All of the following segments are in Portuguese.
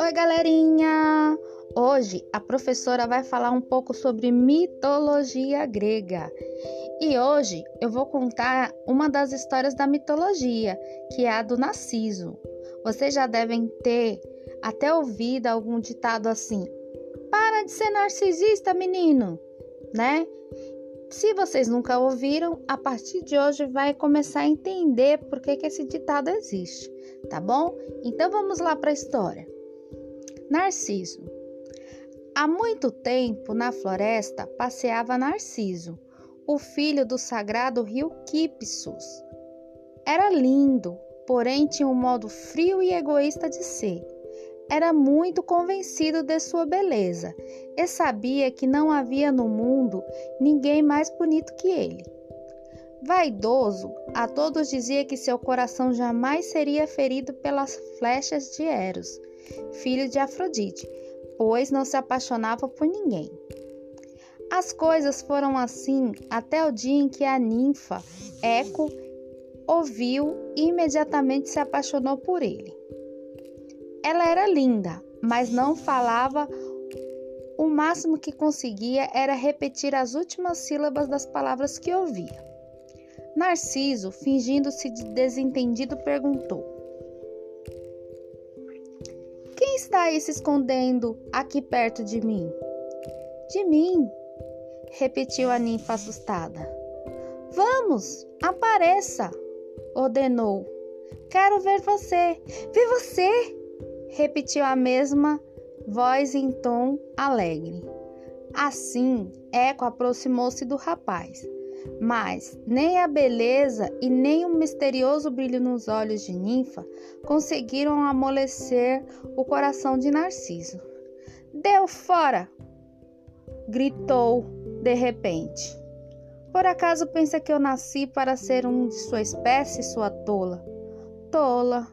Oi, galerinha! Hoje a professora vai falar um pouco sobre mitologia grega. E hoje eu vou contar uma das histórias da mitologia, que é a do Narciso. Vocês já devem ter até ouvido algum ditado assim: Para de ser narcisista, menino! Né? Se vocês nunca ouviram, a partir de hoje vai começar a entender por que, esse ditado existe, tá bom? Então vamos lá para a história. Narciso. Há muito tempo na floresta passeava Narciso, o filho do sagrado rio Quipsus. Era lindo, porém tinha um modo frio e egoísta de ser. Era muito convencido de sua beleza e sabia que não havia no mundo ninguém mais bonito que ele. Vaidoso, a todos dizia que seu coração jamais seria ferido pelas flechas de Eros filho de Afrodite, pois não se apaixonava por ninguém. As coisas foram assim até o dia em que a ninfa Eco ouviu e imediatamente se apaixonou por ele. Ela era linda, mas não falava. O máximo que conseguia era repetir as últimas sílabas das palavras que ouvia. Narciso, fingindo-se de desentendido, perguntou: está aí se escondendo aqui perto de mim? De mim, repetiu a ninfa assustada. Vamos, apareça, ordenou. Quero ver você. Ver você, repetiu a mesma voz em tom alegre. Assim, Eco aproximou-se do rapaz mas nem a beleza e nem o misterioso brilho nos olhos de Ninfa conseguiram amolecer o coração de Narciso. Deu fora! gritou de repente. Por acaso pensa que eu nasci para ser um de sua espécie, sua tola? Tola,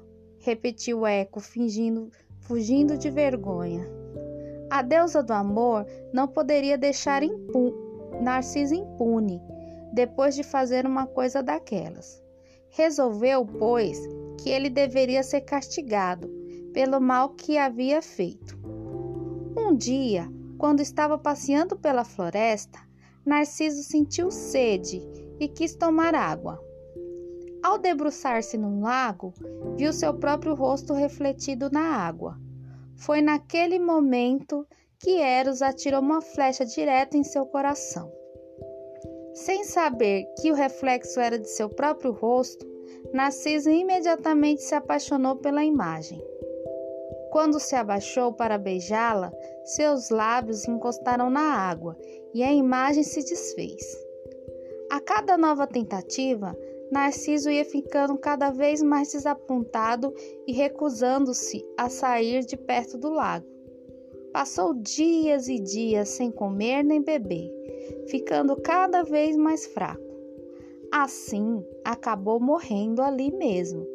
repetiu Eco, fingindo, fugindo de vergonha. A deusa do amor não poderia deixar impu Narciso impune depois de fazer uma coisa daquelas. Resolveu, pois, que ele deveria ser castigado pelo mal que havia feito. Um dia, quando estava passeando pela floresta, Narciso sentiu sede e quis tomar água. Ao debruçar-se num lago, viu seu próprio rosto refletido na água. Foi naquele momento que Eros atirou uma flecha direta em seu coração. Sem saber que o reflexo era de seu próprio rosto, Narciso imediatamente se apaixonou pela imagem. Quando se abaixou para beijá-la, seus lábios encostaram na água e a imagem se desfez. A cada nova tentativa, Narciso ia ficando cada vez mais desapontado e recusando-se a sair de perto do lago. Passou dias e dias sem comer nem beber ficando cada vez mais fraco. Assim, acabou morrendo ali mesmo,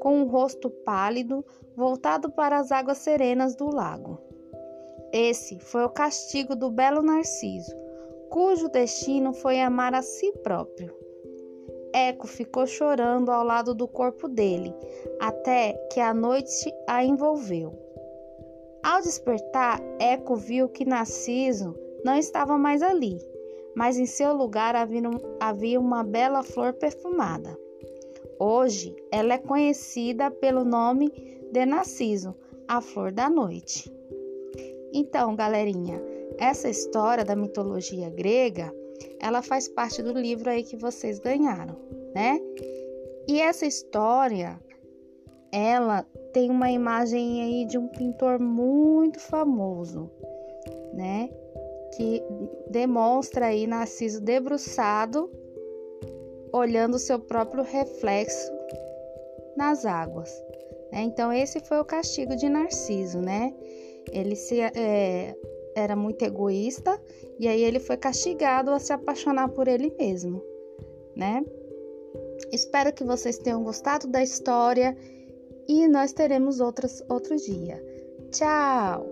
com o rosto pálido voltado para as águas serenas do lago. Esse foi o castigo do belo Narciso, cujo destino foi amar a si próprio. Eco ficou chorando ao lado do corpo dele, até que a noite a envolveu. Ao despertar, Eco viu que Narciso não estava mais ali mas em seu lugar havia uma bela flor perfumada. Hoje ela é conhecida pelo nome de Narciso, a flor da noite. Então, galerinha, essa história da mitologia grega, ela faz parte do livro aí que vocês ganharam, né? E essa história, ela tem uma imagem aí de um pintor muito famoso, né? que demonstra aí Narciso debruçado, olhando seu próprio reflexo nas águas. Né? Então, esse foi o castigo de Narciso, né? Ele se, é, era muito egoísta e aí ele foi castigado a se apaixonar por ele mesmo, né? Espero que vocês tenham gostado da história e nós teremos outras outro dia. Tchau!